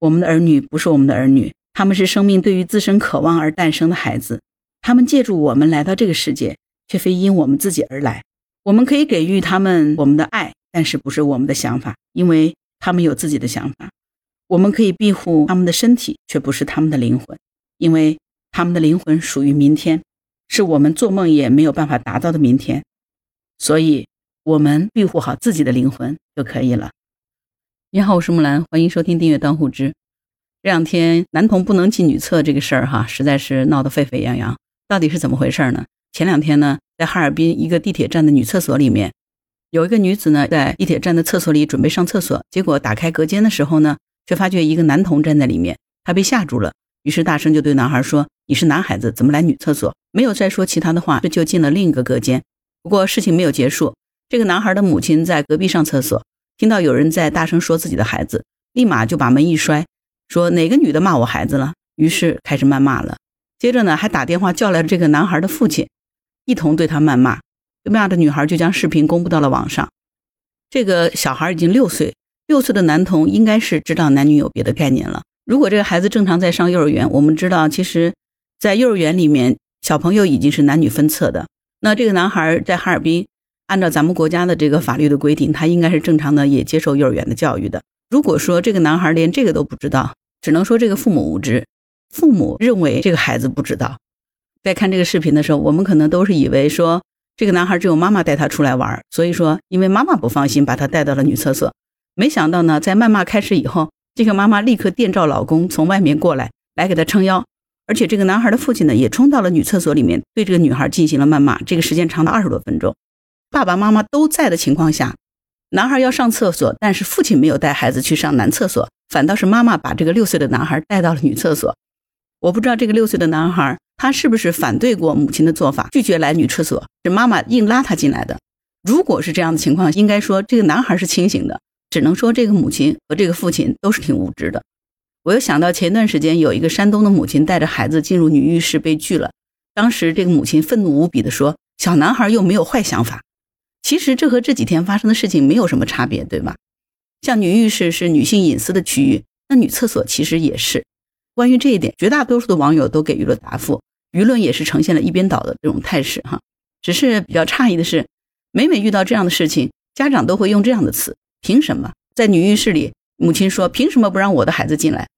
我们的儿女不是我们的儿女，他们是生命对于自身渴望而诞生的孩子。他们借助我们来到这个世界，却非因我们自己而来。我们可以给予他们我们的爱，但是不是我们的想法，因为他们有自己的想法。我们可以庇护他们的身体，却不是他们的灵魂，因为他们的灵魂属于明天，是我们做梦也没有办法达到的明天。所以，我们庇护好自己的灵魂就可以了。你好，我是木兰，欢迎收听订阅《当户知》。这两天男童不能进女厕这个事儿，哈，实在是闹得沸沸扬扬。到底是怎么回事呢？前两天呢，在哈尔滨一个地铁站的女厕所里面，有一个女子呢，在地铁站的厕所里准备上厕所，结果打开隔间的时候呢，却发觉一个男童站在里面，她被吓住了，于是大声就对男孩说：“你是男孩子，怎么来女厕所？”没有再说其他的话，这就进了另一个隔间。不过事情没有结束，这个男孩的母亲在隔壁上厕所，听到有人在大声说自己的孩子，立马就把门一摔，说哪个女的骂我孩子了，于是开始谩骂了。接着呢，还打电话叫来了这个男孩的父亲，一同对他谩骂。被骂的女孩就将视频公布到了网上。这个小孩已经六岁，六岁的男童应该是知道男女有别的概念了。如果这个孩子正常在上幼儿园，我们知道，其实，在幼儿园里面，小朋友已经是男女分册的。那这个男孩在哈尔滨，按照咱们国家的这个法律的规定，他应该是正常的，也接受幼儿园的教育的。如果说这个男孩连这个都不知道，只能说这个父母无知。父母认为这个孩子不知道，在看这个视频的时候，我们可能都是以为说这个男孩只有妈妈带他出来玩，所以说因为妈妈不放心，把他带到了女厕所。没想到呢，在谩骂开始以后，这个妈妈立刻电召老公从外面过来，来给他撑腰，而且这个男孩的父亲呢，也冲到了女厕所里面，对这个女孩进行了谩骂。这个时间长达二十多分钟，爸爸妈妈都在的情况下，男孩要上厕所，但是父亲没有带孩子去上男厕所，反倒是妈妈把这个六岁的男孩带到了女厕所。我不知道这个六岁的男孩，他是不是反对过母亲的做法，拒绝来女厕所，是妈妈硬拉他进来的。如果是这样的情况，应该说这个男孩是清醒的，只能说这个母亲和这个父亲都是挺无知的。我又想到前段时间有一个山东的母亲带着孩子进入女浴室被拒了，当时这个母亲愤怒无比地说：“小男孩又没有坏想法。”其实这和这几天发生的事情没有什么差别，对吧？像女浴室是女性隐私的区域，那女厕所其实也是。关于这一点，绝大多数的网友都给予了答复，舆论也是呈现了一边倒的这种态势哈。只是比较诧异的是，每每遇到这样的事情，家长都会用这样的词：凭什么？在女浴室里，母亲说：“凭什么不让我的孩子进来？”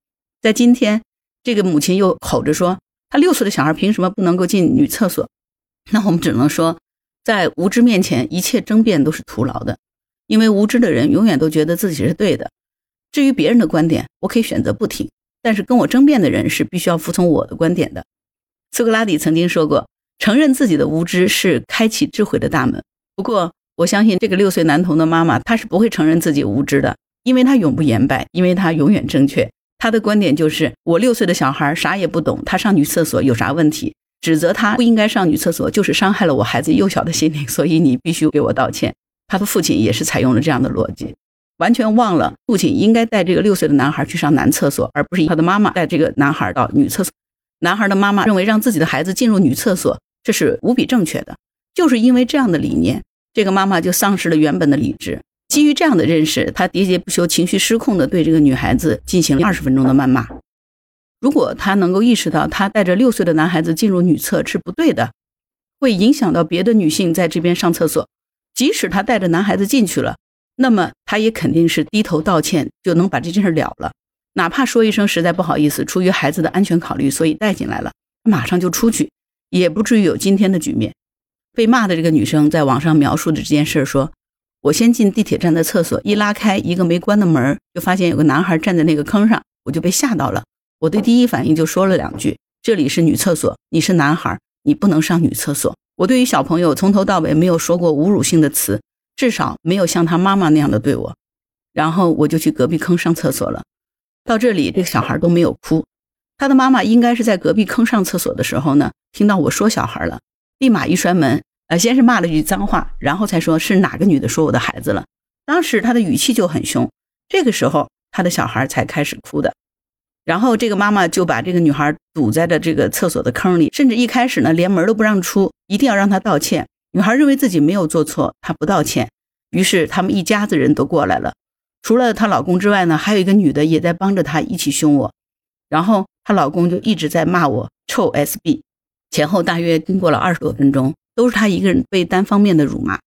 在今天，这个母亲又吼着说：“他六岁的小孩凭什么不能够进女厕所？”那我们只能说，在无知面前，一切争辩都是徒劳的，因为无知的人永远都觉得自己是对的。至于别人的观点，我可以选择不听。但是跟我争辩的人是必须要服从我的观点的。苏格拉底曾经说过，承认自己的无知是开启智慧的大门。不过，我相信这个六岁男童的妈妈，她是不会承认自己无知的，因为她永不言败，因为她永远正确。她的观点就是：我六岁的小孩啥也不懂，他上女厕所有啥问题？指责他不应该上女厕所，就是伤害了我孩子幼小的心灵，所以你必须给我道歉。他的父亲也是采用了这样的逻辑。完全忘了，父亲应该带这个六岁的男孩去上男厕所，而不是他的妈妈带这个男孩到女厕所。男孩的妈妈认为让自己的孩子进入女厕所，这是无比正确的。就是因为这样的理念，这个妈妈就丧失了原本的理智。基于这样的认识，他喋喋不休、情绪失控地对这个女孩子进行了二十分钟的谩骂。如果他能够意识到他带着六岁的男孩子进入女厕是不对的，会影响到别的女性在这边上厕所，即使他带着男孩子进去了。那么他也肯定是低头道歉就能把这件事了了，哪怕说一声实在不好意思，出于孩子的安全考虑，所以带进来了，马上就出去，也不至于有今天的局面。被骂的这个女生在网上描述的这件事说：“我先进地铁站的厕所，一拉开一个没关的门，就发现有个男孩站在那个坑上，我就被吓到了。我的第一反应就说了两句：这里是女厕所，你是男孩，你不能上女厕所。我对于小朋友从头到尾没有说过侮辱性的词。”至少没有像他妈妈那样的对我，然后我就去隔壁坑上厕所了。到这里，这个小孩都没有哭。他的妈妈应该是在隔壁坑上厕所的时候呢，听到我说小孩了，立马一摔门，呃，先是骂了句脏话，然后才说是哪个女的说我的孩子了。当时他的语气就很凶。这个时候，他的小孩才开始哭的。然后这个妈妈就把这个女孩堵在了这个厕所的坑里，甚至一开始呢，连门都不让出，一定要让她道歉。女孩认为自己没有做错，她不道歉，于是他们一家子人都过来了。除了她老公之外呢，还有一个女的也在帮着她一起凶我。然后她老公就一直在骂我臭 SB。前后大约经过了二十多分钟，都是她一个人被单方面的辱骂。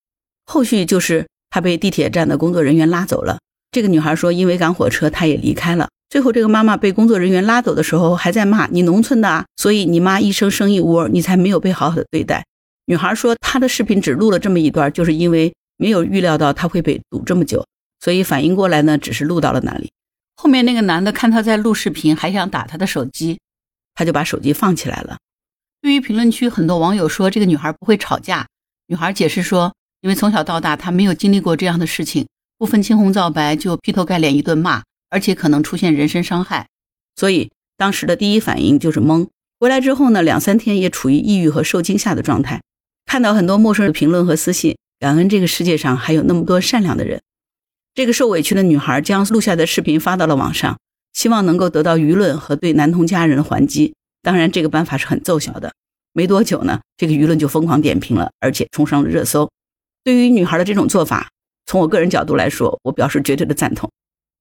后续就是她被地铁站的工作人员拉走了。这个女孩说，因为赶火车，她也离开了。最后，这个妈妈被工作人员拉走的时候，还在骂你农村的啊，所以你妈一生生一窝，你才没有被好好的对待。女孩说，她的视频只录了这么一段，就是因为没有预料到她会被堵这么久，所以反应过来呢，只是录到了那里。后面那个男的看她在录视频，还想打她的手机，他就把手机放起来了。对于评论区很多网友说这个女孩不会吵架，女孩解释说，因为从小到大她没有经历过这样的事情，不分青红皂白就劈头盖脸一顿骂。而且可能出现人身伤害，所以当时的第一反应就是懵。回来之后呢，两三天也处于抑郁和受惊吓的状态。看到很多陌生人的评论和私信，感恩这个世界上还有那么多善良的人。这个受委屈的女孩将录下的视频发到了网上，希望能够得到舆论和对男童家人的还击。当然，这个办法是很奏效的。没多久呢，这个舆论就疯狂点评了，而且冲上了热搜。对于女孩的这种做法，从我个人角度来说，我表示绝对的赞同。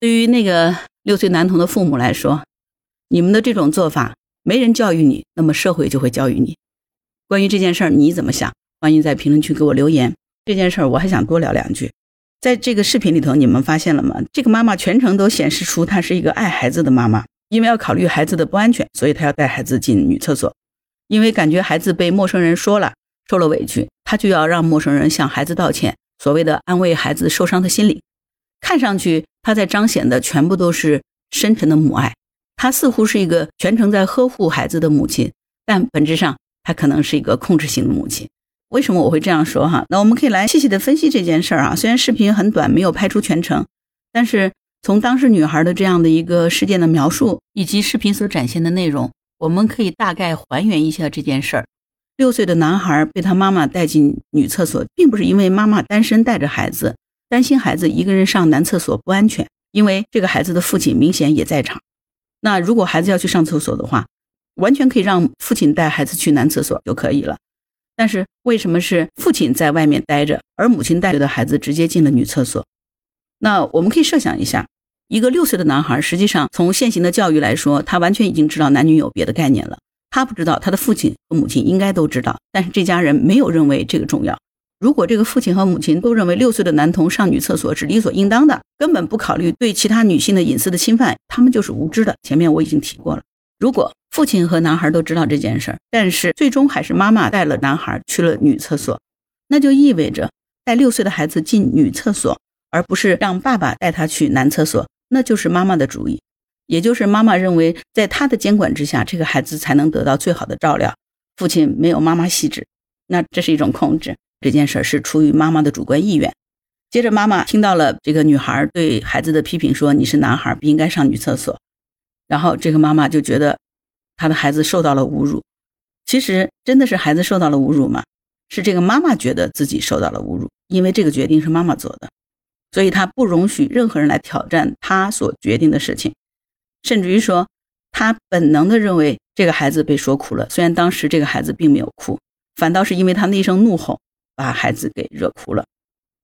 对于那个六岁男童的父母来说，你们的这种做法没人教育你，那么社会就会教育你。关于这件事儿，你怎么想？欢迎在评论区给我留言。这件事儿我还想多聊两句。在这个视频里头，你们发现了吗？这个妈妈全程都显示出她是一个爱孩子的妈妈，因为要考虑孩子的不安全，所以她要带孩子进女厕所。因为感觉孩子被陌生人说了，受了委屈，她就要让陌生人向孩子道歉，所谓的安慰孩子受伤的心理。看上去。她在彰显的全部都是深沉的母爱，她似乎是一个全程在呵护孩子的母亲，但本质上她可能是一个控制型的母亲。为什么我会这样说哈？那我们可以来细细的分析这件事儿啊。虽然视频很短，没有拍出全程，但是从当时女孩的这样的一个事件的描述以及视频所展现的内容，我们可以大概还原一下这件事儿。六岁的男孩被他妈妈带进女厕所，并不是因为妈妈单身带着孩子。担心孩子一个人上男厕所不安全，因为这个孩子的父亲明显也在场。那如果孩子要去上厕所的话，完全可以让父亲带孩子去男厕所就可以了。但是为什么是父亲在外面待着，而母亲带着的孩子直接进了女厕所？那我们可以设想一下，一个六岁的男孩，实际上从现行的教育来说，他完全已经知道男女有别的概念了。他不知道，他的父亲和母亲应该都知道，但是这家人没有认为这个重要。如果这个父亲和母亲都认为六岁的男童上女厕所是理所应当的，根本不考虑对其他女性的隐私的侵犯，他们就是无知的。前面我已经提过了。如果父亲和男孩都知道这件事儿，但是最终还是妈妈带了男孩去了女厕所，那就意味着带六岁的孩子进女厕所，而不是让爸爸带他去男厕所，那就是妈妈的主意，也就是妈妈认为在他的监管之下，这个孩子才能得到最好的照料。父亲没有妈妈细致，那这是一种控制。这件事是出于妈妈的主观意愿。接着，妈妈听到了这个女孩对孩子的批评，说：“你是男孩，不应该上女厕所。”然后，这个妈妈就觉得她的孩子受到了侮辱。其实，真的是孩子受到了侮辱吗？是这个妈妈觉得自己受到了侮辱，因为这个决定是妈妈做的，所以她不容许任何人来挑战她所决定的事情，甚至于说，她本能的认为这个孩子被说哭了。虽然当时这个孩子并没有哭，反倒是因为他那一声怒吼。把孩子给惹哭了，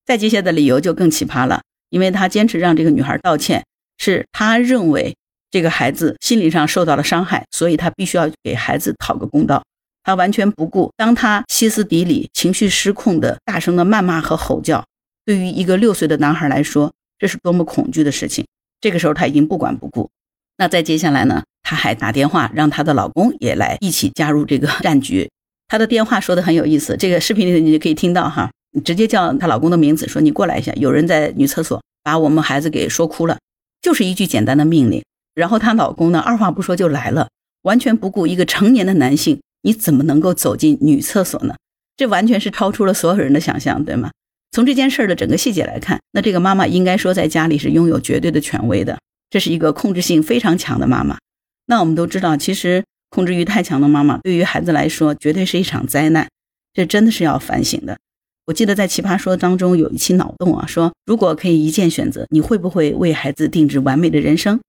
再接下来的理由就更奇葩了，因为他坚持让这个女孩道歉，是他认为这个孩子心理上受到了伤害，所以他必须要给孩子讨个公道。他完全不顾，当他歇斯底里、情绪失控的大声的谩骂和吼叫，对于一个六岁的男孩来说，这是多么恐惧的事情。这个时候他已经不管不顾。那再接下来呢？他还打电话让他的老公也来一起加入这个战局。她的电话说的很有意思，这个视频里你就可以听到哈，直接叫她老公的名字，说你过来一下，有人在女厕所把我们孩子给说哭了，就是一句简单的命令。然后她老公呢，二话不说就来了，完全不顾一个成年的男性，你怎么能够走进女厕所呢？这完全是超出了所有人的想象，对吗？从这件事的整个细节来看，那这个妈妈应该说在家里是拥有绝对的权威的，这是一个控制性非常强的妈妈。那我们都知道，其实。控制欲太强的妈妈，对于孩子来说，绝对是一场灾难。这真的是要反省的。我记得在《奇葩说》当中有一期脑洞啊，说如果可以一键选择，你会不会为孩子定制完美的人生？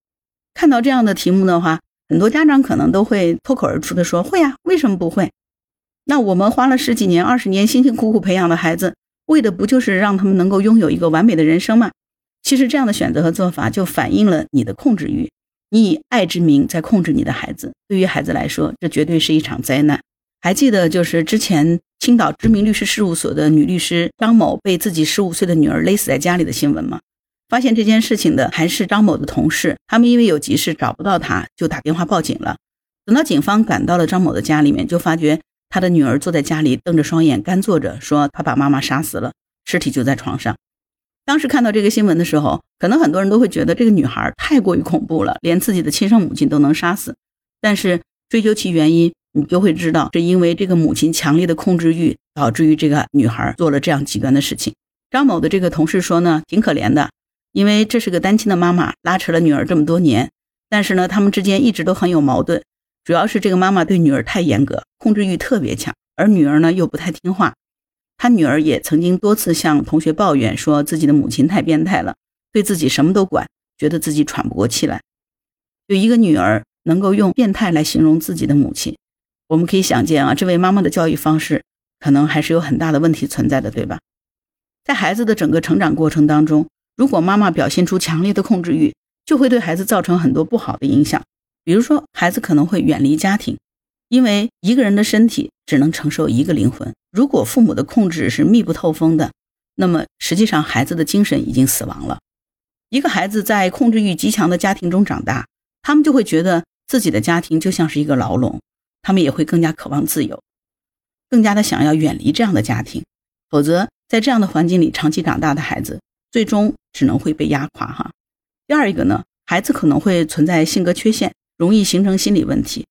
看到这样的题目的话，很多家长可能都会脱口而出的说：“会呀，为什么不会？”那我们花了十几年、二十年，辛辛苦苦培养的孩子，为的不就是让他们能够拥有一个完美的人生吗？其实这样的选择和做法就反映了你的控制欲，你以爱之名在控制你的孩子。对于孩子来说，这绝对是一场灾难。还记得就是之前青岛知名律师事务所的女律师张某被自己十五岁的女儿勒死在家里的新闻吗？发现这件事情的还是张某的同事，他们因为有急事找不到他，就打电话报警了。等到警方赶到了张某的家里面，就发觉他的女儿坐在家里瞪着双眼干坐着，说他把妈妈杀死了，尸体就在床上。当时看到这个新闻的时候，可能很多人都会觉得这个女孩太过于恐怖了，连自己的亲生母亲都能杀死。但是追究其原因。你就会知道，是因为这个母亲强烈的控制欲，导致于这个女孩做了这样极端的事情。张某的这个同事说呢，挺可怜的，因为这是个单亲的妈妈，拉扯了女儿这么多年，但是呢，他们之间一直都很有矛盾，主要是这个妈妈对女儿太严格，控制欲特别强，而女儿呢又不太听话。他女儿也曾经多次向同学抱怨，说自己的母亲太变态了，对自己什么都管，觉得自己喘不过气来。有一个女儿能够用变态来形容自己的母亲。我们可以想见啊，这位妈妈的教育方式可能还是有很大的问题存在的，对吧？在孩子的整个成长过程当中，如果妈妈表现出强烈的控制欲，就会对孩子造成很多不好的影响。比如说，孩子可能会远离家庭，因为一个人的身体只能承受一个灵魂。如果父母的控制是密不透风的，那么实际上孩子的精神已经死亡了。一个孩子在控制欲极强的家庭中长大，他们就会觉得自己的家庭就像是一个牢笼。他们也会更加渴望自由，更加的想要远离这样的家庭，否则在这样的环境里长期长大的孩子，最终只能会被压垮哈。第二一个呢，孩子可能会存在性格缺陷，容易形成心理问题。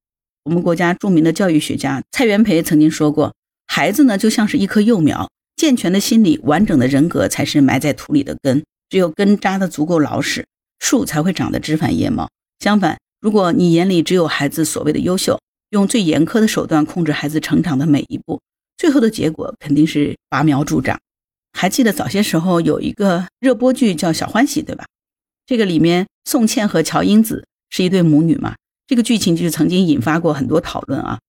我们国家著名的教育学家蔡元培曾经说过，孩子呢就像是一棵幼苗，健全的心理、完整的人格才是埋在土里的根，只有根扎得足够牢实，树才会长得枝繁叶茂。相反，如果你眼里只有孩子所谓的优秀，用最严苛的手段控制孩子成长的每一步，最后的结果肯定是拔苗助长。还记得早些时候有一个热播剧叫《小欢喜》，对吧？这个里面宋茜和乔英子是一对母女嘛？这个剧情就曾经引发过很多讨论啊。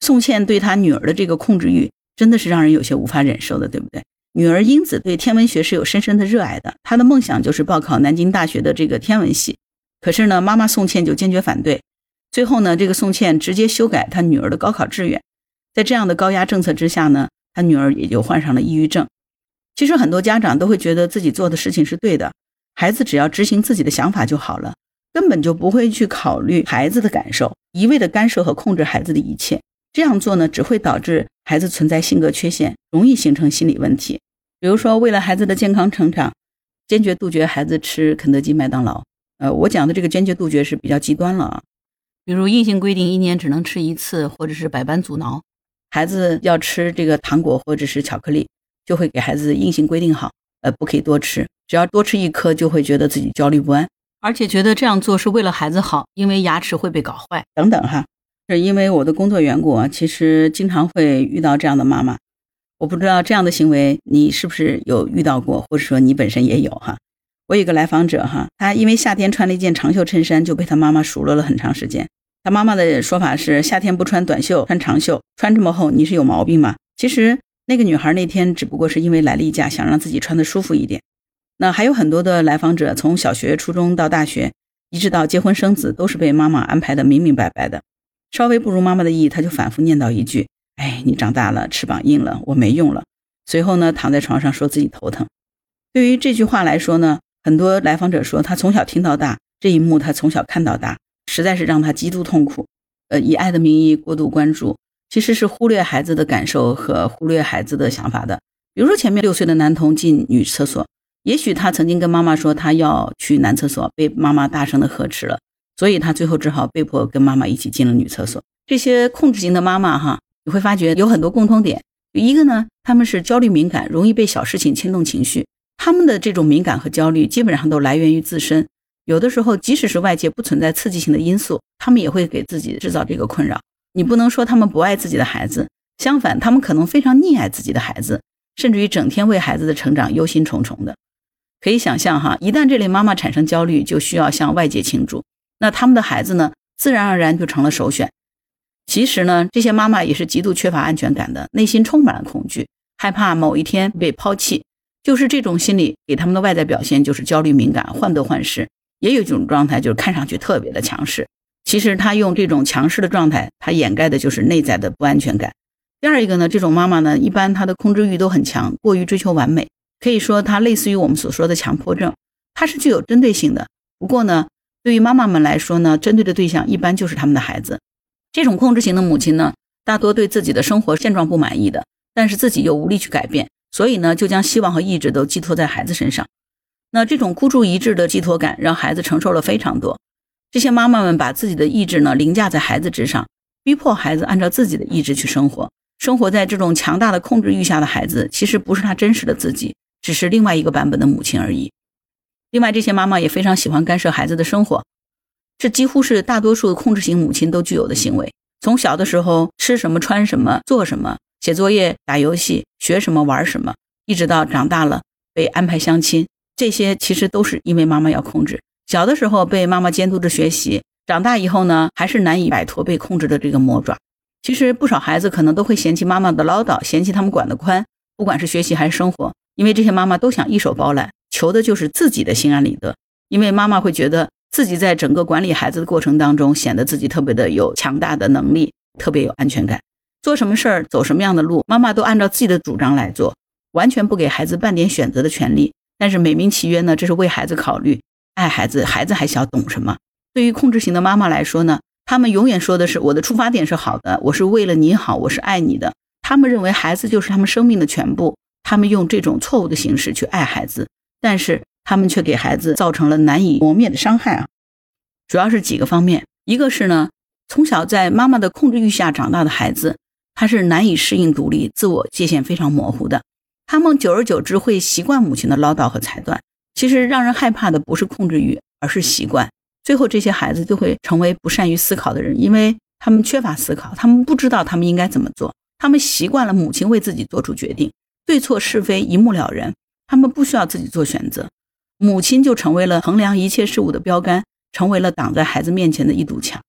宋茜对她女儿的这个控制欲，真的是让人有些无法忍受的，对不对？女儿英子对天文学是有深深的热爱的，她的梦想就是报考南京大学的这个天文系。可是呢，妈妈宋茜就坚决反对。最后呢，这个宋茜直接修改她女儿的高考志愿，在这样的高压政策之下呢，她女儿也就患上了抑郁症。其实很多家长都会觉得自己做的事情是对的，孩子只要执行自己的想法就好了，根本就不会去考虑孩子的感受，一味的干涉和控制孩子的一切。这样做呢，只会导致孩子存在性格缺陷，容易形成心理问题。比如说，为了孩子的健康成长，坚决杜绝孩子吃肯德基、麦当劳。呃，我讲的这个坚决杜绝是比较极端了啊。比如硬性规定一年只能吃一次，或者是百般阻挠，孩子要吃这个糖果或者是巧克力，就会给孩子硬性规定好，呃，不可以多吃，只要多吃一颗就会觉得自己焦虑不安，而且觉得这样做是为了孩子好，因为牙齿会被搞坏等等哈。是因为我的工作缘故啊，其实经常会遇到这样的妈妈，我不知道这样的行为你是不是有遇到过，或者说你本身也有哈。我有个来访者哈，他因为夏天穿了一件长袖衬衫，就被他妈妈数落了很长时间。他妈妈的说法是：夏天不穿短袖，穿长袖，穿这么厚，你是有毛病吗？其实那个女孩那天只不过是因为来例假，想让自己穿的舒服一点。那还有很多的来访者，从小学、初中到大学，一直到结婚生子，都是被妈妈安排的明明白白的。稍微不如妈妈的意，他就反复念叨一句：“哎，你长大了，翅膀硬了，我没用了。”随后呢，躺在床上说自己头疼。对于这句话来说呢，很多来访者说，他从小听到大，这一幕他从小看到大。实在是让他极度痛苦，呃，以爱的名义过度关注，其实是忽略孩子的感受和忽略孩子的想法的。比如说前面六岁的男童进女厕所，也许他曾经跟妈妈说他要去男厕所，被妈妈大声的呵斥了，所以他最后只好被迫跟妈妈一起进了女厕所。这些控制型的妈妈哈，你会发觉有很多共通点。一个呢，他们是焦虑敏感，容易被小事情牵动情绪，他们的这种敏感和焦虑基本上都来源于自身。有的时候，即使是外界不存在刺激性的因素，他们也会给自己制造这个困扰。你不能说他们不爱自己的孩子，相反，他们可能非常溺爱自己的孩子，甚至于整天为孩子的成长忧心忡忡的。可以想象哈，一旦这类妈妈产生焦虑，就需要向外界倾注，那他们的孩子呢，自然而然就成了首选。其实呢，这些妈妈也是极度缺乏安全感的，内心充满了恐惧，害怕某一天被抛弃。就是这种心理给他们的外在表现就是焦虑敏感、患得患失，也有一种状态就是看上去特别的强势。其实他用这种强势的状态，他掩盖的就是内在的不安全感。第二一个呢，这种妈妈呢，一般她的控制欲都很强，过于追求完美，可以说它类似于我们所说的强迫症，它是具有针对性的。不过呢，对于妈妈们来说呢，针对的对象一般就是他们的孩子。这种控制型的母亲呢，大多对自己的生活现状不满意的，但是自己又无力去改变，所以呢，就将希望和意志都寄托在孩子身上。那这种孤注一掷的寄托感，让孩子承受了非常多。这些妈妈们把自己的意志呢凌驾在孩子之上，逼迫孩子按照自己的意志去生活。生活在这种强大的控制欲下的孩子，其实不是他真实的自己，只是另外一个版本的母亲而已。另外，这些妈妈也非常喜欢干涉孩子的生活，这几乎是大多数控制型母亲都具有的行为。从小的时候，吃什么、穿什么、做什么、写作业、打游戏、学什么、玩什么，一直到长大了被安排相亲，这些其实都是因为妈妈要控制。小的时候被妈妈监督着学习，长大以后呢，还是难以摆脱被控制的这个魔爪。其实不少孩子可能都会嫌弃妈妈的唠叨，嫌弃他们管得宽，不管是学习还是生活，因为这些妈妈都想一手包揽，求的就是自己的心安理得。因为妈妈会觉得自己在整个管理孩子的过程当中，显得自己特别的有强大的能力，特别有安全感，做什么事儿，走什么样的路，妈妈都按照自己的主张来做，完全不给孩子半点选择的权利。但是美名其曰呢，这是为孩子考虑。爱孩子，孩子还小，懂什么？对于控制型的妈妈来说呢，他们永远说的是我的出发点是好的，我是为了你好，我是爱你的。他们认为孩子就是他们生命的全部，他们用这种错误的形式去爱孩子，但是他们却给孩子造成了难以磨灭的伤害啊！主要是几个方面，一个是呢，从小在妈妈的控制欲下长大的孩子，他是难以适应独立，自我界限非常模糊的，他们久而久之会习惯母亲的唠叨和裁断。其实让人害怕的不是控制欲，而是习惯。最后，这些孩子就会成为不善于思考的人，因为他们缺乏思考，他们不知道他们应该怎么做。他们习惯了母亲为自己做出决定，对错是非一目了然，他们不需要自己做选择。母亲就成为了衡量一切事物的标杆，成为了挡在孩子面前的一堵墙。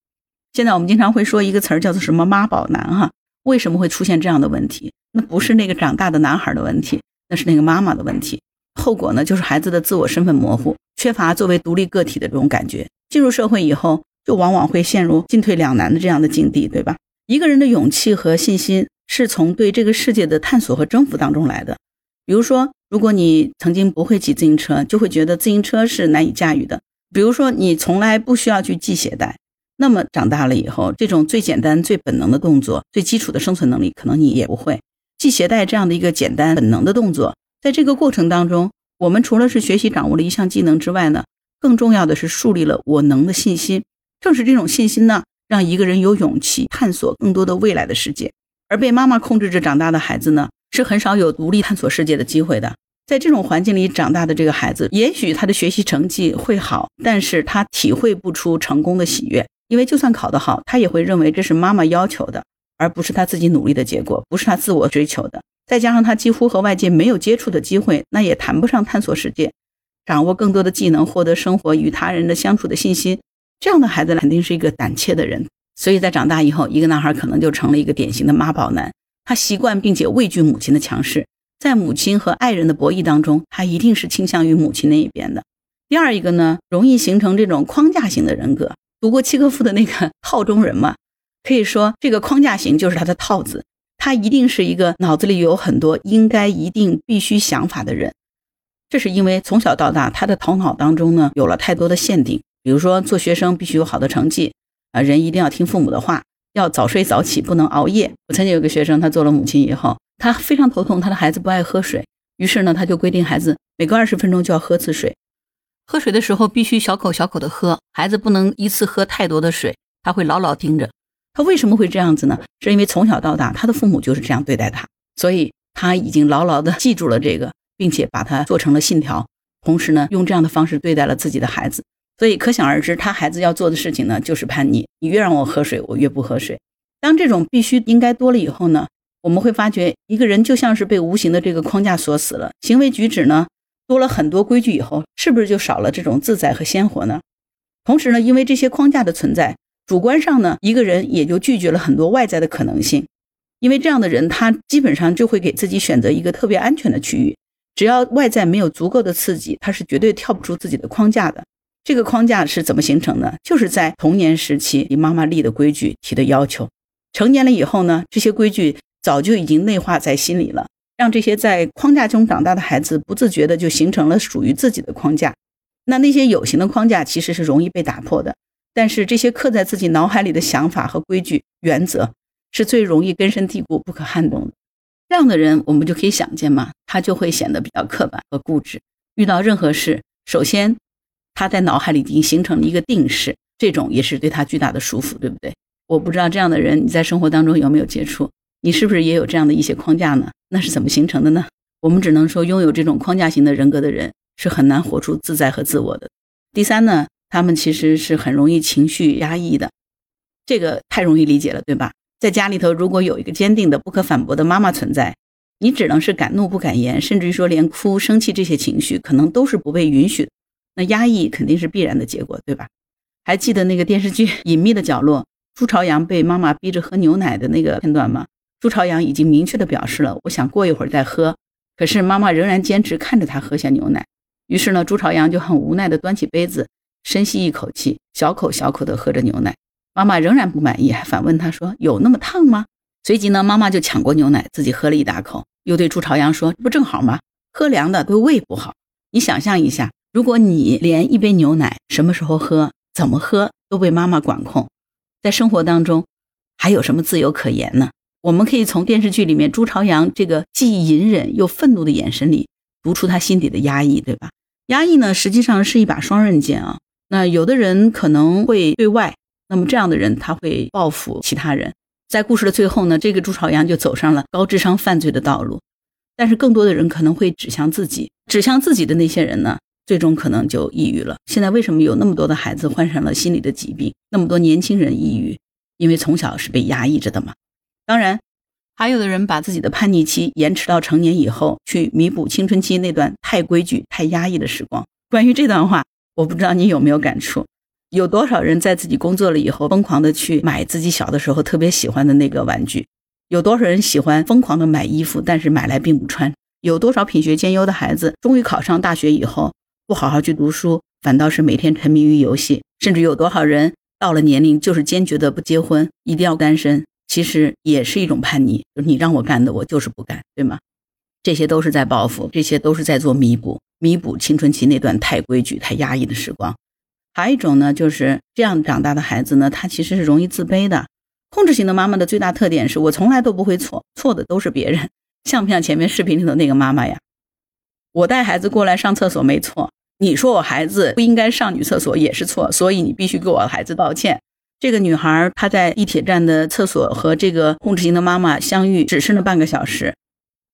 现在我们经常会说一个词儿叫做什么“妈宝男”哈？为什么会出现这样的问题？那不是那个长大的男孩的问题，那是那个妈妈的问题。后果呢，就是孩子的自我身份模糊，缺乏作为独立个体的这种感觉。进入社会以后，就往往会陷入进退两难的这样的境地，对吧？一个人的勇气和信心是从对这个世界的探索和征服当中来的。比如说，如果你曾经不会骑自行车，就会觉得自行车是难以驾驭的。比如说，你从来不需要去系鞋带，那么长大了以后，这种最简单、最本能的动作、最基础的生存能力，可能你也不会系鞋带这样的一个简单本能的动作。在这个过程当中，我们除了是学习掌握了一项技能之外呢，更重要的是树立了我能的信心。正是这种信心呢，让一个人有勇气探索更多的未来的世界。而被妈妈控制着长大的孩子呢，是很少有独立探索世界的机会的。在这种环境里长大的这个孩子，也许他的学习成绩会好，但是他体会不出成功的喜悦，因为就算考得好，他也会认为这是妈妈要求的，而不是他自己努力的结果，不是他自我追求的。再加上他几乎和外界没有接触的机会，那也谈不上探索世界，掌握更多的技能，获得生活与他人的相处的信心。这样的孩子肯定是一个胆怯的人。所以在长大以后，一个男孩可能就成了一个典型的妈宝男。他习惯并且畏惧母亲的强势，在母亲和爱人的博弈当中，他一定是倾向于母亲那一边的。第二一个呢，容易形成这种框架型的人格。读过契诃夫的那个 套中人嘛，可以说这个框架型就是他的套子。他一定是一个脑子里有很多应该、一定、必须想法的人，这是因为从小到大，他的头脑当中呢有了太多的限定。比如说，做学生必须有好的成绩，啊，人一定要听父母的话，要早睡早起，不能熬夜。我曾经有个学生，他做了母亲以后，他非常头痛，他的孩子不爱喝水，于是呢，他就规定孩子每隔二十分钟就要喝次水，喝水的时候必须小口小口的喝，孩子不能一次喝太多的水，他会牢牢盯着。他为什么会这样子呢？是因为从小到大，他的父母就是这样对待他，所以他已经牢牢的记住了这个，并且把它做成了信条。同时呢，用这样的方式对待了自己的孩子。所以可想而知，他孩子要做的事情呢，就是叛逆。你越让我喝水，我越不喝水。当这种必须应该多了以后呢，我们会发觉一个人就像是被无形的这个框架锁死了，行为举止呢多了很多规矩以后，是不是就少了这种自在和鲜活呢？同时呢，因为这些框架的存在。主观上呢，一个人也就拒绝了很多外在的可能性，因为这样的人他基本上就会给自己选择一个特别安全的区域，只要外在没有足够的刺激，他是绝对跳不出自己的框架的。这个框架是怎么形成的？就是在童年时期，你妈妈立的规矩、提的要求。成年了以后呢，这些规矩早就已经内化在心里了，让这些在框架中长大的孩子不自觉的就形成了属于自己的框架。那那些有形的框架其实是容易被打破的，但是这些刻在自己脑海里的想法和规矩、原则是最容易根深蒂固、不可撼动的。这样的人，我们就可以想见嘛，他就会显得比较刻板和固执。遇到任何事，首先他在脑海里已经形成了一个定式，这种也是对他巨大的束缚，对不对？我不知道这样的人你在生活当中有没有接触，你是不是也有这样的一些框架呢？那是怎么形成的呢？我们只能说，拥有这种框架型的人格的人是很难活出自在和自我的。第三呢，他们其实是很容易情绪压抑的，这个太容易理解了，对吧？在家里头，如果有一个坚定的、不可反驳的妈妈存在，你只能是敢怒不敢言，甚至于说连哭、生气这些情绪可能都是不被允许的。那压抑肯定是必然的结果，对吧？还记得那个电视剧《隐秘的角落》，朱朝阳被妈妈逼着喝牛奶的那个片段吗？朱朝阳已经明确的表示了，我想过一会儿再喝，可是妈妈仍然坚持看着他喝下牛奶。于是呢，朱朝阳就很无奈的端起杯子，深吸一口气，小口小口的喝着牛奶。妈妈仍然不满意，还反问他说：“有那么烫吗？”随即呢，妈妈就抢过牛奶，自己喝了一大口，又对朱朝阳说：“不正好吗？喝凉的对胃不好。你想象一下，如果你连一杯牛奶什么时候喝、怎么喝都被妈妈管控，在生活当中还有什么自由可言呢？”我们可以从电视剧里面朱朝阳这个既隐忍又愤怒的眼神里读出他心底的压抑，对吧？压抑呢，实际上是一把双刃剑啊。那有的人可能会对外。那么这样的人他会报复其他人，在故事的最后呢，这个朱朝阳就走上了高智商犯罪的道路，但是更多的人可能会指向自己，指向自己的那些人呢，最终可能就抑郁了。现在为什么有那么多的孩子患上了心理的疾病，那么多年轻人抑郁？因为从小是被压抑着的嘛。当然，还有的人把自己的叛逆期延迟到成年以后，去弥补青春期那段太规矩、太压抑的时光。关于这段话，我不知道你有没有感触。有多少人在自己工作了以后，疯狂的去买自己小的时候特别喜欢的那个玩具？有多少人喜欢疯狂的买衣服，但是买来并不穿？有多少品学兼优的孩子，终于考上大学以后，不好好去读书，反倒是每天沉迷于游戏？甚至有多少人到了年龄就是坚决的不结婚，一定要单身？其实也是一种叛逆，就是你让我干的，我就是不干，对吗？这些都是在报复，这些都是在做弥补，弥补青春期那段太规矩、太压抑的时光。还有一种呢，就是这样长大的孩子呢，他其实是容易自卑的。控制型的妈妈的最大特点是我从来都不会错，错的都是别人。像不像前面视频里的那个妈妈呀？我带孩子过来上厕所没错，你说我孩子不应该上女厕所也是错，所以你必须给我孩子道歉。这个女孩她在地铁站的厕所和这个控制型的妈妈相遇只剩了半个小时，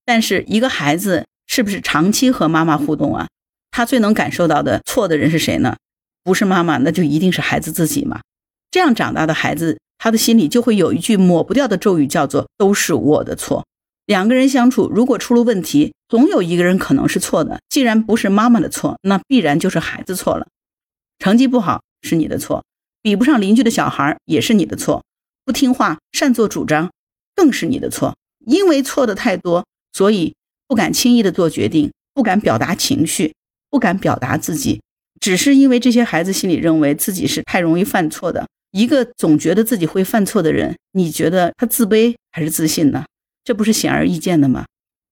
但是一个孩子是不是长期和妈妈互动啊？他最能感受到的错的人是谁呢？不是妈妈，那就一定是孩子自己嘛？这样长大的孩子，他的心里就会有一句抹不掉的咒语，叫做“都是我的错”。两个人相处，如果出了问题，总有一个人可能是错的。既然不是妈妈的错，那必然就是孩子错了。成绩不好是你的错，比不上邻居的小孩也是你的错，不听话、擅作主张更是你的错。因为错的太多，所以不敢轻易的做决定，不敢表达情绪，不敢表达自己。只是因为这些孩子心里认为自己是太容易犯错的一个总觉得自己会犯错的人，你觉得他自卑还是自信呢？这不是显而易见的吗？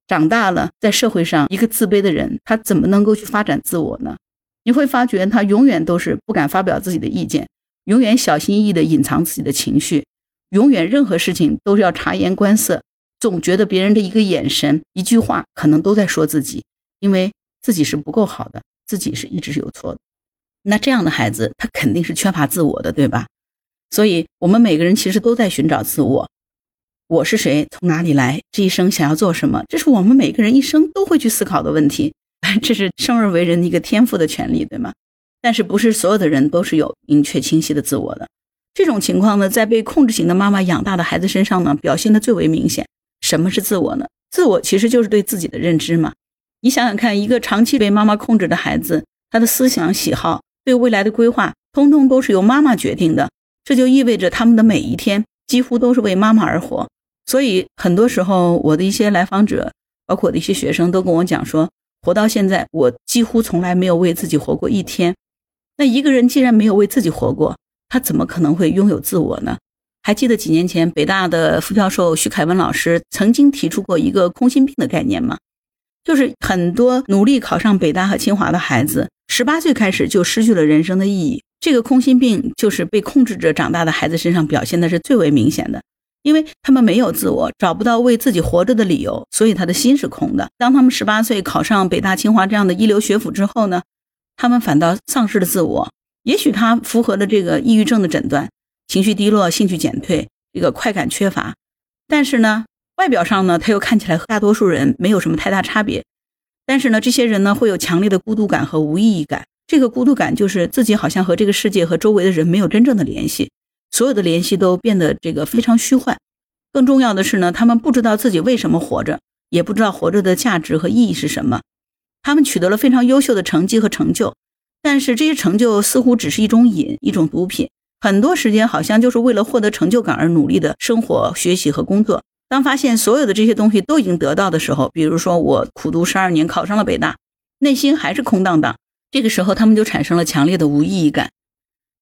长大了，在社会上，一个自卑的人，他怎么能够去发展自我呢？你会发觉他永远都是不敢发表自己的意见，永远小心翼翼地隐藏自己的情绪，永远任何事情都是要察言观色，总觉得别人的一个眼神、一句话可能都在说自己，因为自己是不够好的。自己是一直是有错的，那这样的孩子他肯定是缺乏自我的，对吧？所以，我们每个人其实都在寻找自我。我是谁？从哪里来？这一生想要做什么？这是我们每个人一生都会去思考的问题。这是生而为人的一个天赋的权利，对吗？但是，不是所有的人都是有明确清晰的自我的。这种情况呢，在被控制型的妈妈养大的孩子身上呢，表现的最为明显。什么是自我呢？自我其实就是对自己的认知嘛。你想想看，一个长期被妈妈控制的孩子，他的思想、喜好、对未来的规划，通通都是由妈妈决定的。这就意味着他们的每一天几乎都是为妈妈而活。所以，很多时候，我的一些来访者，包括我的一些学生，都跟我讲说，活到现在，我几乎从来没有为自己活过一天。那一个人既然没有为自己活过，他怎么可能会拥有自我呢？还记得几年前北大的副教授徐凯文老师曾经提出过一个空心病的概念吗？就是很多努力考上北大和清华的孩子，十八岁开始就失去了人生的意义。这个空心病就是被控制着长大的孩子身上表现的是最为明显的，因为他们没有自我，找不到为自己活着的理由，所以他的心是空的。当他们十八岁考上北大、清华这样的一流学府之后呢，他们反倒丧失了自我。也许他符合了这个抑郁症的诊断，情绪低落、兴趣减退、这个快感缺乏，但是呢。外表上呢，他又看起来和大多数人没有什么太大差别，但是呢，这些人呢会有强烈的孤独感和无意义感。这个孤独感就是自己好像和这个世界和周围的人没有真正的联系，所有的联系都变得这个非常虚幻。更重要的是呢，他们不知道自己为什么活着，也不知道活着的价值和意义是什么。他们取得了非常优秀的成绩和成就，但是这些成就似乎只是一种瘾，一种毒品。很多时间好像就是为了获得成就感而努力的生活、学习和工作。当发现所有的这些东西都已经得到的时候，比如说我苦读十二年考上了北大，内心还是空荡荡。这个时候，他们就产生了强烈的无意义感。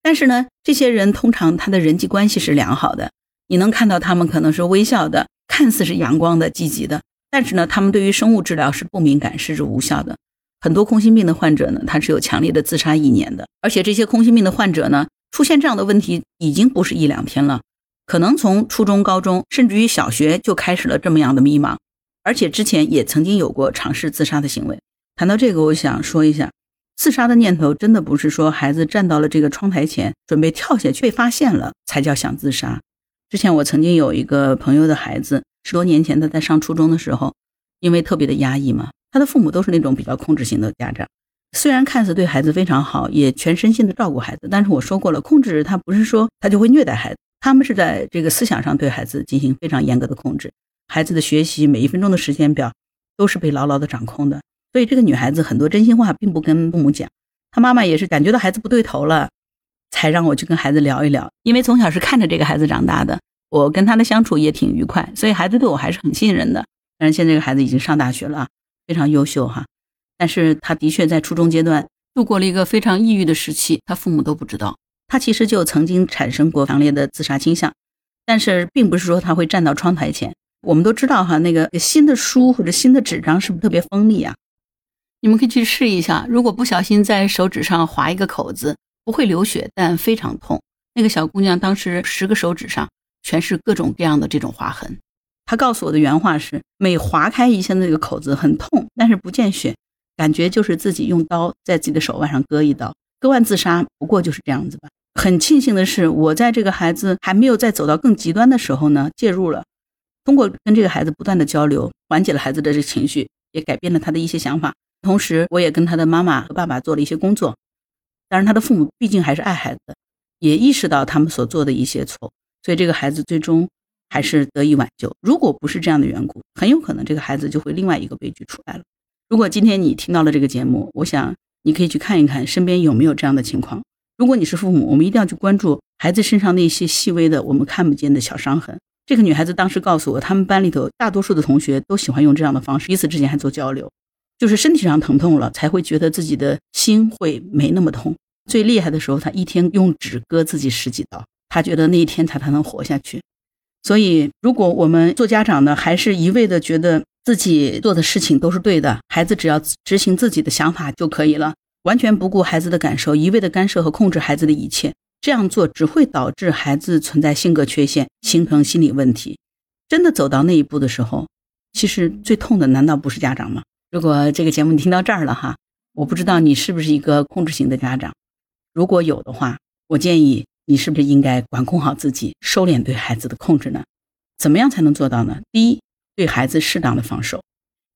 但是呢，这些人通常他的人际关系是良好的，你能看到他们可能是微笑的，看似是阳光的、积极的。但是呢，他们对于生物治疗是不敏感，甚至无效的。很多空心病的患者呢，他是有强烈的自杀意念的。而且这些空心病的患者呢，出现这样的问题已经不是一两天了。可能从初中、高中，甚至于小学就开始了这么样的迷茫，而且之前也曾经有过尝试自杀的行为。谈到这个，我想说一下，自杀的念头真的不是说孩子站到了这个窗台前准备跳下去被发现了才叫想自杀。之前我曾经有一个朋友的孩子，十多年前他在上初中的时候，因为特别的压抑嘛，他的父母都是那种比较控制型的家长，虽然看似对孩子非常好，也全身心的照顾孩子，但是我说过了，控制他不是说他就会虐待孩子。他们是在这个思想上对孩子进行非常严格的控制，孩子的学习每一分钟的时间表都是被牢牢的掌控的。所以这个女孩子很多真心话并不跟父母讲，她妈妈也是感觉到孩子不对头了，才让我去跟孩子聊一聊。因为从小是看着这个孩子长大的，我跟他的相处也挺愉快，所以孩子对我还是很信任的。但是现在这个孩子已经上大学了，非常优秀哈，但是他的确在初中阶段度过了一个非常抑郁的时期，他父母都不知道。他其实就曾经产生过强烈的自杀倾向，但是并不是说他会站到窗台前。我们都知道哈，那个新的书或者新的纸张是不是特别锋利啊？你们可以去试一下，如果不小心在手指上划一个口子，不会流血，但非常痛。那个小姑娘当时十个手指上全是各种各样的这种划痕。她告诉我的原话是：每划开一下那个口子很痛，但是不见血，感觉就是自己用刀在自己的手腕上割一刀，割腕自杀，不过就是这样子吧。很庆幸的是，我在这个孩子还没有再走到更极端的时候呢，介入了。通过跟这个孩子不断的交流，缓解了孩子的这情绪，也改变了他的一些想法。同时，我也跟他的妈妈和爸爸做了一些工作。当然，他的父母毕竟还是爱孩子的，也意识到他们所做的一些错，所以这个孩子最终还是得以挽救。如果不是这样的缘故，很有可能这个孩子就会另外一个悲剧出来了。如果今天你听到了这个节目，我想你可以去看一看身边有没有这样的情况。如果你是父母，我们一定要去关注孩子身上那些细微的、我们看不见的小伤痕。这个女孩子当时告诉我，他们班里头大多数的同学都喜欢用这样的方式，彼此之间还做交流，就是身体上疼痛了，才会觉得自己的心会没那么痛。最厉害的时候，他一天用纸割自己十几刀，他觉得那一天才才能活下去。所以，如果我们做家长的，还是一味的觉得自己做的事情都是对的，孩子只要执行自己的想法就可以了。完全不顾孩子的感受，一味的干涉和控制孩子的一切，这样做只会导致孩子存在性格缺陷，形成心理问题。真的走到那一步的时候，其实最痛的难道不是家长吗？如果这个节目你听到这儿了哈，我不知道你是不是一个控制型的家长，如果有的话，我建议你是不是应该管控好自己，收敛对孩子的控制呢？怎么样才能做到呢？第一，对孩子适当的放手。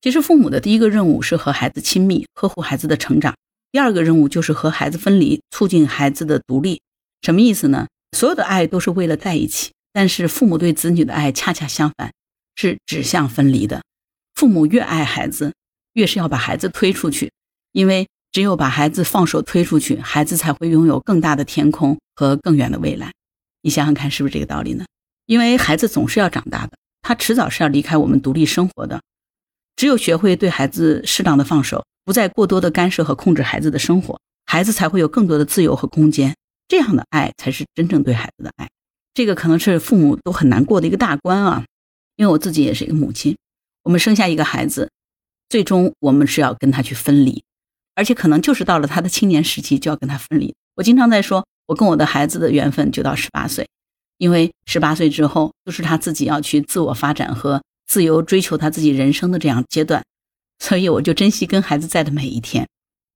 其实父母的第一个任务是和孩子亲密，呵护孩子的成长。第二个任务就是和孩子分离，促进孩子的独立。什么意思呢？所有的爱都是为了在一起，但是父母对子女的爱恰恰相反，是指向分离的。父母越爱孩子，越是要把孩子推出去，因为只有把孩子放手推出去，孩子才会拥有更大的天空和更远的未来。你想想看，是不是这个道理呢？因为孩子总是要长大的，他迟早是要离开我们独立生活的。只有学会对孩子适当的放手。不再过多的干涉和控制孩子的生活，孩子才会有更多的自由和空间。这样的爱才是真正对孩子的爱。这个可能是父母都很难过的一个大关啊。因为我自己也是一个母亲，我们生下一个孩子，最终我们是要跟他去分离，而且可能就是到了他的青年时期就要跟他分离。我经常在说，我跟我的孩子的缘分就到十八岁，因为十八岁之后就是他自己要去自我发展和自由追求他自己人生的这样阶段，所以我就珍惜跟孩子在的每一天。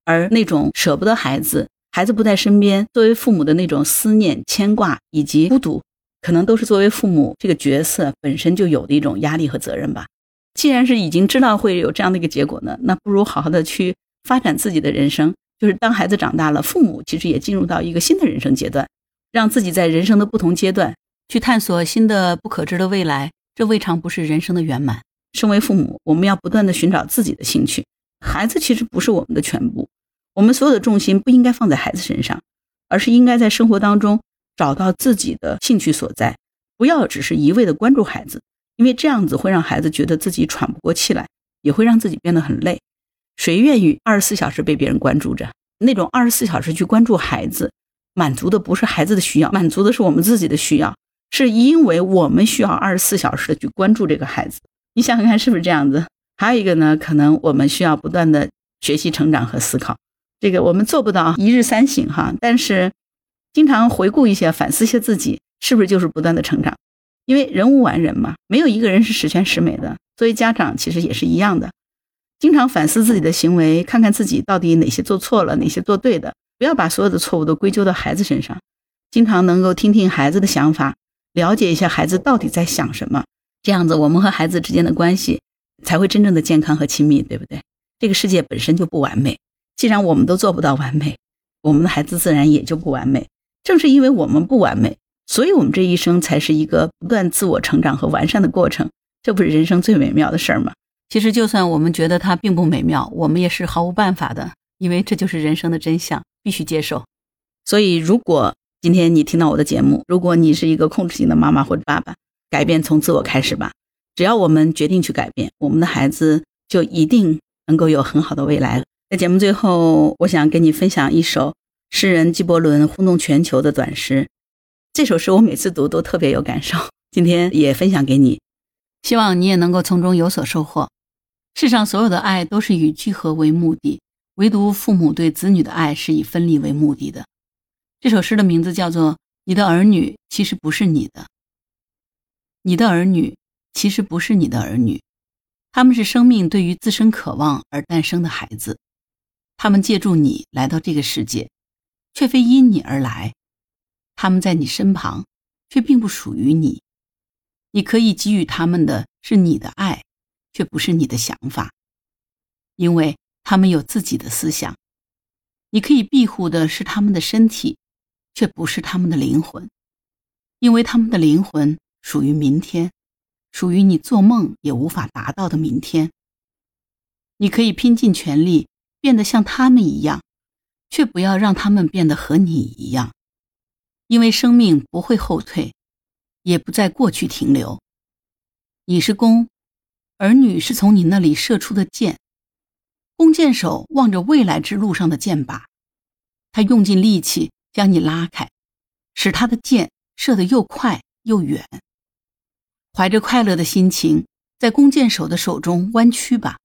而那种舍不得孩子，孩子不在身边，作为父母的那种思念、牵挂以及孤独。可能都是作为父母这个角色本身就有的一种压力和责任吧。既然是已经知道会有这样的一个结果呢，那不如好好的去发展自己的人生。就是当孩子长大了，父母其实也进入到一个新的人生阶段，让自己在人生的不同阶段去探索新的不可知的未来，这未尝不是人生的圆满。身为父母，我们要不断的寻找自己的兴趣。孩子其实不是我们的全部，我们所有的重心不应该放在孩子身上，而是应该在生活当中。找到自己的兴趣所在，不要只是一味的关注孩子，因为这样子会让孩子觉得自己喘不过气来，也会让自己变得很累。谁愿意二十四小时被别人关注着？那种二十四小时去关注孩子，满足的不是孩子的需要，满足的是我们自己的需要，是因为我们需要二十四小时的去关注这个孩子。你想想看，是不是这样子？还有一个呢，可能我们需要不断的学习、成长和思考。这个我们做不到一日三省哈，但是。经常回顾一些，反思一些自己，是不是就是不断的成长？因为人无完人嘛，没有一个人是十全十美的。作为家长，其实也是一样的，经常反思自己的行为，看看自己到底哪些做错了，哪些做对的，不要把所有的错误都归咎到孩子身上。经常能够听听孩子的想法，了解一下孩子到底在想什么，这样子我们和孩子之间的关系才会真正的健康和亲密，对不对？这个世界本身就不完美，既然我们都做不到完美，我们的孩子自然也就不完美。正是因为我们不完美，所以我们这一生才是一个不断自我成长和完善的过程。这不是人生最美妙的事儿吗？其实，就算我们觉得它并不美妙，我们也是毫无办法的，因为这就是人生的真相，必须接受。所以，如果今天你听到我的节目，如果你是一个控制型的妈妈或者爸爸，改变从自我开始吧。只要我们决定去改变，我们的孩子就一定能够有很好的未来。在节目最后，我想跟你分享一首。诗人纪伯伦轰动全球的短诗，这首诗我每次读都特别有感受。今天也分享给你，希望你也能够从中有所收获。世上所有的爱都是以聚合为目的，唯独父母对子女的爱是以分离为目的的。这首诗的名字叫做《你的儿女其实不是你的》，你的儿女其实不是你的儿女，他们是生命对于自身渴望而诞生的孩子，他们借助你来到这个世界。却非因你而来，他们在你身旁，却并不属于你。你可以给予他们的是你的爱，却不是你的想法，因为他们有自己的思想。你可以庇护的是他们的身体，却不是他们的灵魂，因为他们的灵魂属于明天，属于你做梦也无法达到的明天。你可以拼尽全力变得像他们一样。却不要让他们变得和你一样，因为生命不会后退，也不在过去停留。你是弓，儿女是从你那里射出的箭。弓箭手望着未来之路上的箭靶，他用尽力气将你拉开，使他的箭射得又快又远。怀着快乐的心情，在弓箭手的手中弯曲吧，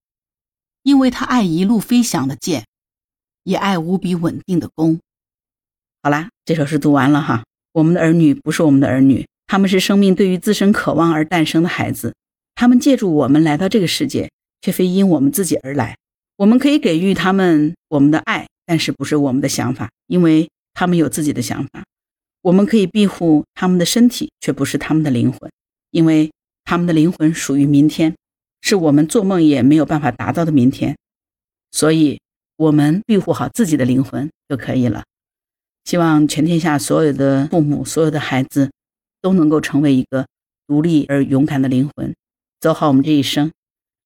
因为他爱一路飞翔的箭。也爱无比稳定的弓。好啦，这首诗读完了哈。我们的儿女不是我们的儿女，他们是生命对于自身渴望而诞生的孩子。他们借助我们来到这个世界，却非因我们自己而来。我们可以给予他们我们的爱，但是不是我们的想法，因为他们有自己的想法。我们可以庇护他们的身体，却不是他们的灵魂，因为他们的灵魂属于明天，是我们做梦也没有办法达到的明天。所以。我们庇护好自己的灵魂就可以了。希望全天下所有的父母、所有的孩子都能够成为一个独立而勇敢的灵魂，走好我们这一生。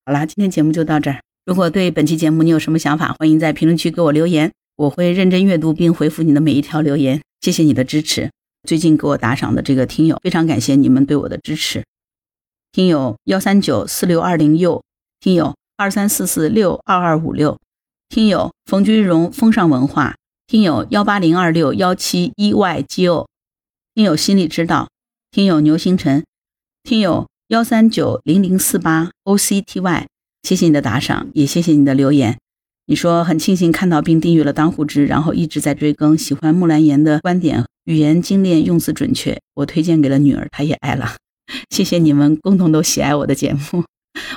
好啦，今天节目就到这儿。如果对本期节目你有什么想法，欢迎在评论区给我留言，我会认真阅读并回复你的每一条留言。谢谢你的支持。最近给我打赏的这个听友，非常感谢你们对我的支持。听友幺三九四六二零右，听友二三四四六二二五六。听友冯君荣风尚文化，听友幺八零二六幺七一 Y G O，听友心里知道，听友牛星辰，听友幺三九零零四八 O C T Y，谢谢你的打赏，也谢谢你的留言。你说很庆幸看到并订阅了当户知，然后一直在追更，喜欢木兰言的观点，语言精炼，用词准确。我推荐给了女儿，她也爱了。谢谢你们共同都喜爱我的节目，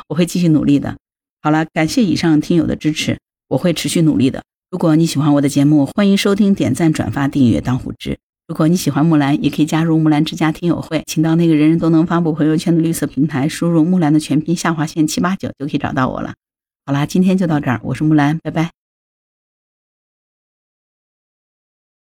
我会继续努力的。好了，感谢以上听友的支持，我会持续努力的。如果你喜欢我的节目，欢迎收听、点赞、转发、订阅当虎之。如果你喜欢木兰，也可以加入木兰之家听友会，请到那个人人都能发布朋友圈的绿色平台，输入木兰的全拼下划线七八九就可以找到我了。好啦，今天就到这儿，我是木兰，拜拜。